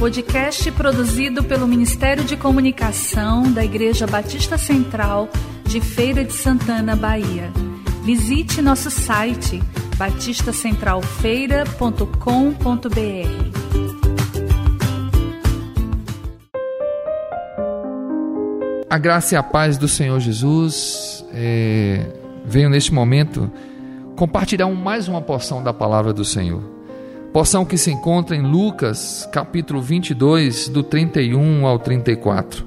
Podcast produzido pelo Ministério de Comunicação da Igreja Batista Central de Feira de Santana, Bahia. Visite nosso site batistacentralfeira.com.br. A graça e a paz do Senhor Jesus é, venho neste momento compartilhar mais uma porção da palavra do Senhor. Porção que se encontra em Lucas, capítulo 22, do 31 ao 34.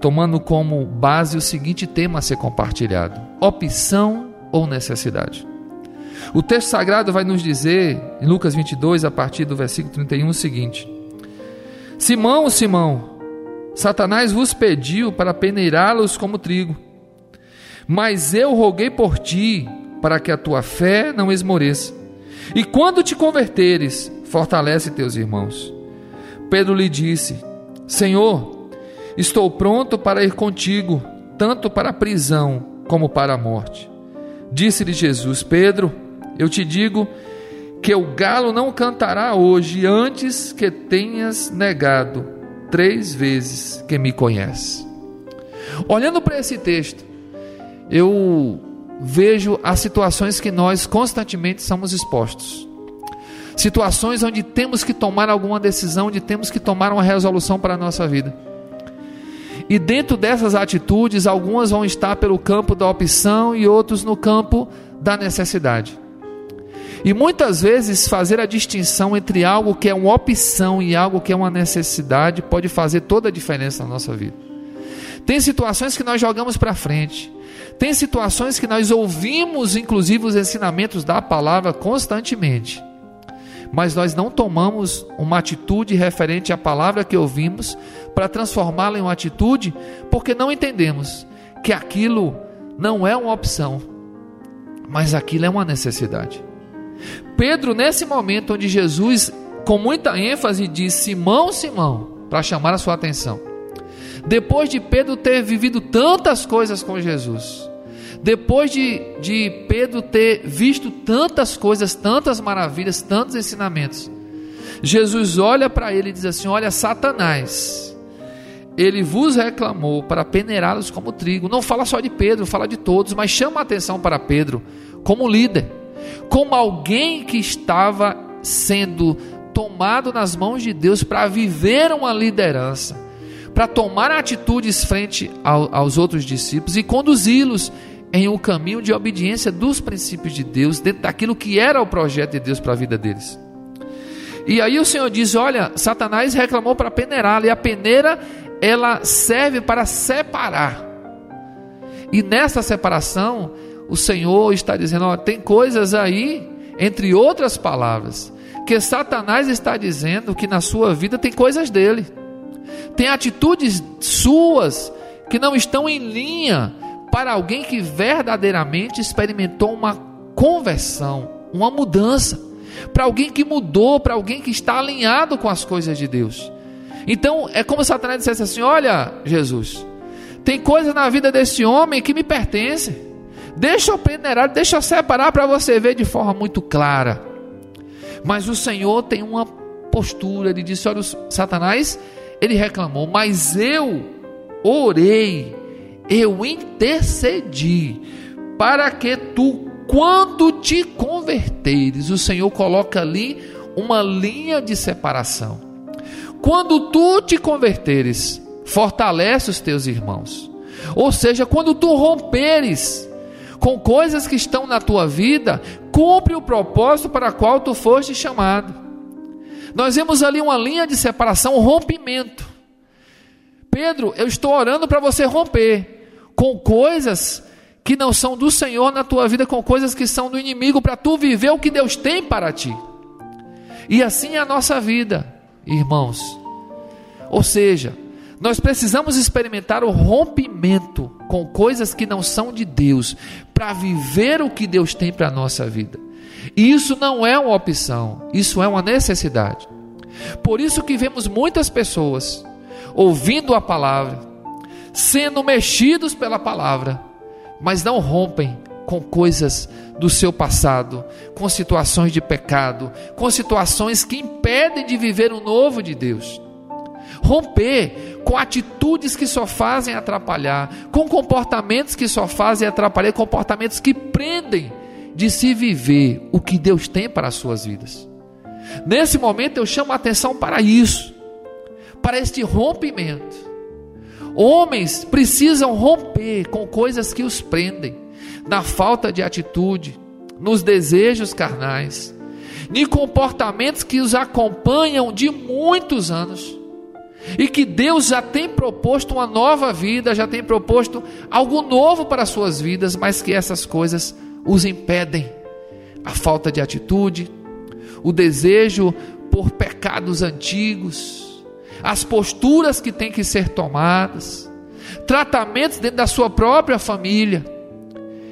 Tomando como base o seguinte tema a ser compartilhado: opção ou necessidade. O texto sagrado vai nos dizer, em Lucas 22, a partir do versículo 31, o seguinte: Simão, Simão, Satanás vos pediu para peneirá-los como trigo. Mas eu roguei por ti, para que a tua fé não esmoreça. E quando te converteres, fortalece teus irmãos. Pedro lhe disse: Senhor, estou pronto para ir contigo, tanto para a prisão como para a morte. Disse-lhe Jesus: Pedro, eu te digo que o galo não cantará hoje antes que tenhas negado três vezes que me conhece. Olhando para esse texto, eu vejo as situações que nós constantemente somos expostos. Situações onde temos que tomar alguma decisão, onde temos que tomar uma resolução para a nossa vida. E dentro dessas atitudes, algumas vão estar pelo campo da opção e outros no campo da necessidade. E muitas vezes fazer a distinção entre algo que é uma opção e algo que é uma necessidade pode fazer toda a diferença na nossa vida. Tem situações que nós jogamos para frente. Tem situações que nós ouvimos, inclusive, os ensinamentos da palavra constantemente. Mas nós não tomamos uma atitude referente à palavra que ouvimos para transformá-la em uma atitude, porque não entendemos que aquilo não é uma opção, mas aquilo é uma necessidade. Pedro, nesse momento onde Jesus, com muita ênfase, diz: Simão, Simão, para chamar a sua atenção. Depois de Pedro ter vivido tantas coisas com Jesus, depois de, de Pedro ter visto tantas coisas, tantas maravilhas, tantos ensinamentos, Jesus olha para ele e diz assim: Olha, Satanás, ele vos reclamou para peneirá-los como trigo. Não fala só de Pedro, fala de todos, mas chama a atenção para Pedro como líder como alguém que estava sendo tomado nas mãos de Deus para viver uma liderança, para tomar atitudes frente ao, aos outros discípulos e conduzi-los em um caminho de obediência dos princípios de Deus, dentro daquilo que era o projeto de Deus para a vida deles. E aí o Senhor diz: Olha, Satanás reclamou para peneirá-lo, e a peneira ela serve para separar. E nessa separação, o Senhor está dizendo: tem coisas aí, entre outras palavras, que Satanás está dizendo que na sua vida tem coisas dele, tem atitudes suas que não estão em linha para alguém que verdadeiramente experimentou uma conversão, uma mudança, para alguém que mudou, para alguém que está alinhado com as coisas de Deus. Então é como Satanás dissesse assim: Olha, Jesus, tem coisas na vida desse homem que me pertencem. Deixa eu peneirar, deixa eu separar para você ver de forma muito clara. Mas o Senhor tem uma postura, ele disse: Olha, Satanás, ele reclamou, mas eu orei, eu intercedi para que tu, quando te converteres, o Senhor coloca ali uma linha de separação. Quando tu te converteres, fortalece os teus irmãos. Ou seja, quando tu romperes com coisas que estão na tua vida, cumpre o propósito para qual tu foste chamado. Nós vemos ali uma linha de separação, um rompimento. Pedro, eu estou orando para você romper com coisas que não são do Senhor na tua vida, com coisas que são do inimigo, para tu viver o que Deus tem para ti. E assim é a nossa vida, irmãos. Ou seja, nós precisamos experimentar o rompimento com coisas que não são de Deus, para viver o que Deus tem para a nossa vida. E isso não é uma opção, isso é uma necessidade. Por isso que vemos muitas pessoas ouvindo a palavra, sendo mexidos pela palavra, mas não rompem com coisas do seu passado, com situações de pecado, com situações que impedem de viver o novo de Deus. Romper com atitudes que só fazem atrapalhar, com comportamentos que só fazem atrapalhar, comportamentos que prendem de se viver o que Deus tem para as suas vidas. Nesse momento eu chamo a atenção para isso, para este rompimento. Homens precisam romper com coisas que os prendem, na falta de atitude, nos desejos carnais, em comportamentos que os acompanham de muitos anos. E que Deus já tem proposto uma nova vida, já tem proposto algo novo para as suas vidas, mas que essas coisas os impedem. A falta de atitude, o desejo por pecados antigos, as posturas que têm que ser tomadas, tratamentos dentro da sua própria família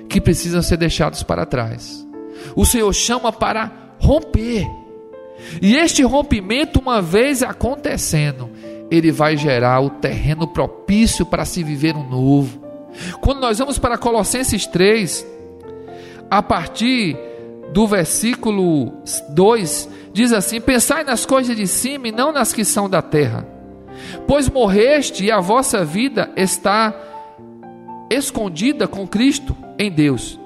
que precisam ser deixados para trás. O Senhor chama para romper. E este rompimento, uma vez acontecendo, ele vai gerar o terreno propício para se viver um novo. Quando nós vamos para Colossenses 3, a partir do versículo 2, diz assim: Pensai nas coisas de cima e não nas que são da terra, pois morreste e a vossa vida está escondida com Cristo em Deus.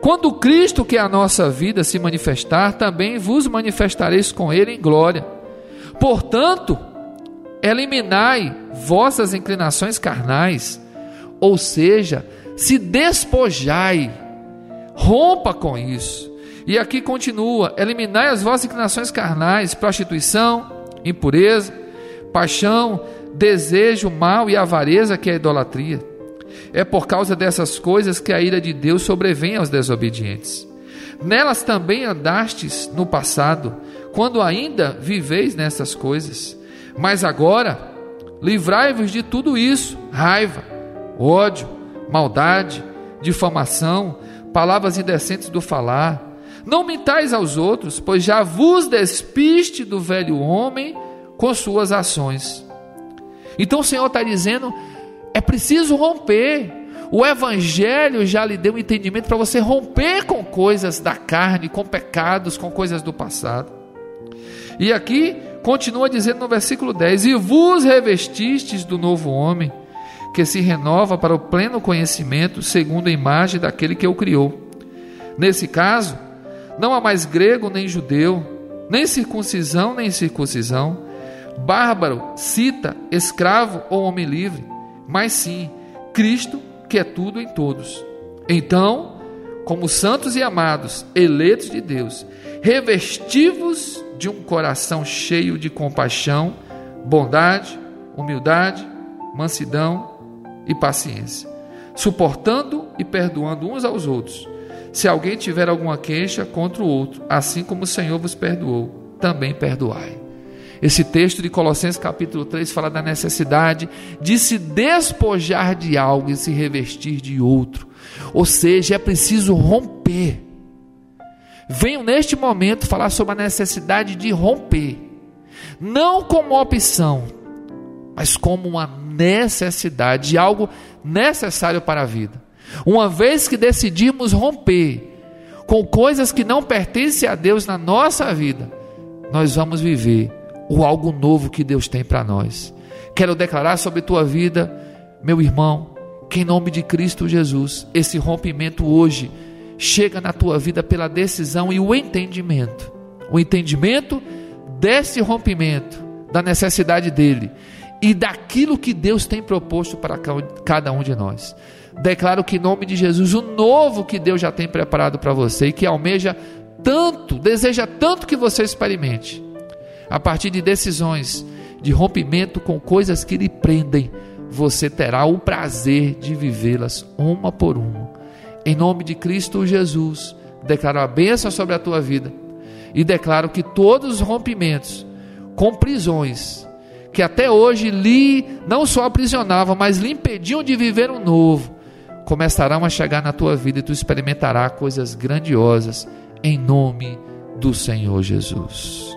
Quando Cristo, que é a nossa vida, se manifestar, também vos manifestareis com Ele em glória. Portanto, eliminai vossas inclinações carnais, ou seja, se despojai, rompa com isso. E aqui continua: eliminai as vossas inclinações carnais, prostituição, impureza, paixão, desejo mal e avareza, que é a idolatria. É por causa dessas coisas que a ira de Deus sobrevém aos desobedientes. Nelas também andastes no passado, quando ainda viveis nessas coisas. Mas agora, livrai-vos de tudo isso: raiva, ódio, maldade, difamação, palavras indecentes do falar não mintais aos outros, pois já vos despiste do velho homem com suas ações. Então o Senhor está dizendo: é preciso romper. O Evangelho já lhe deu um entendimento para você romper com coisas da carne, com pecados, com coisas do passado. E aqui continua dizendo no versículo 10: E vos revestistes do novo homem, que se renova para o pleno conhecimento, segundo a imagem daquele que o criou. Nesse caso, não há mais grego nem judeu, nem circuncisão nem circuncisão, bárbaro, cita, escravo ou homem livre, mas sim Cristo, que é tudo em todos. Então, como santos e amados, eleitos de Deus, revestivos de um coração cheio de compaixão, bondade, humildade, mansidão e paciência, suportando e perdoando uns aos outros se alguém tiver alguma queixa contra o outro, assim como o Senhor vos perdoou, também perdoai. Esse texto de Colossenses capítulo 3 fala da necessidade de se despojar de algo e se revestir de outro. Ou seja, é preciso romper. Venho neste momento falar sobre a necessidade de romper. Não como opção, mas como uma necessidade, de algo necessário para a vida. Uma vez que decidimos romper com coisas que não pertencem a Deus na nossa vida, nós vamos viver o algo novo que Deus tem para nós. Quero declarar sobre tua vida, meu irmão, que em nome de Cristo Jesus, esse rompimento hoje chega na tua vida pela decisão e o entendimento. O entendimento desse rompimento, da necessidade dele e daquilo que Deus tem proposto para cada um de nós. Declaro que em nome de Jesus, o novo que Deus já tem preparado para você e que almeja tanto, deseja tanto que você experimente, a partir de decisões de rompimento com coisas que lhe prendem, você terá o prazer de vivê-las uma por uma. Em nome de Cristo Jesus, declaro a bênção sobre a tua vida e declaro que todos os rompimentos com prisões que até hoje lhe não só aprisionavam, mas lhe impediam de viver um novo, começarão a chegar na tua vida e tu experimentarás coisas grandiosas em nome do Senhor Jesus.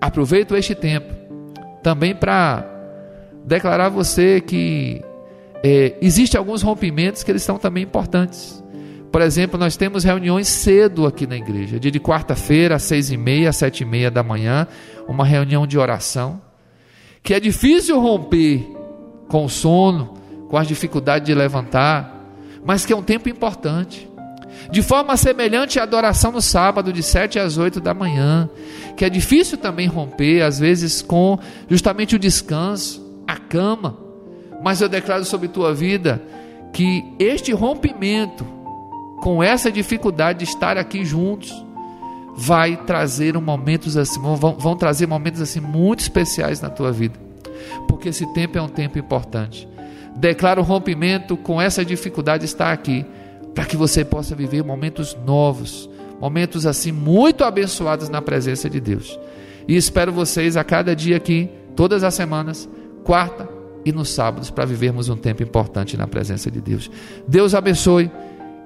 Aproveito este tempo também para declarar a você que é, existem alguns rompimentos que eles são também importantes. Por exemplo, nós temos reuniões cedo aqui na igreja, dia de quarta-feira, às seis e meia, às sete e meia da manhã, uma reunião de oração, que é difícil romper com o sono, com as dificuldades de levantar, mas que é um tempo importante. De forma semelhante à adoração no sábado, de sete às oito da manhã, que é difícil também romper, às vezes, com justamente o descanso, a cama. Mas eu declaro sobre tua vida que este rompimento com essa dificuldade de estar aqui juntos, vai trazer um momentos assim, vão, vão trazer momentos assim muito especiais na tua vida. Porque esse tempo é um tempo importante. Declaro o rompimento com essa dificuldade de estar aqui, para que você possa viver momentos novos, momentos assim muito abençoados na presença de Deus. E espero vocês a cada dia aqui, todas as semanas, quarta e nos sábados, para vivermos um tempo importante na presença de Deus. Deus abençoe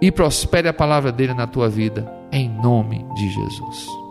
e prospere a palavra dele na tua vida, em nome de Jesus.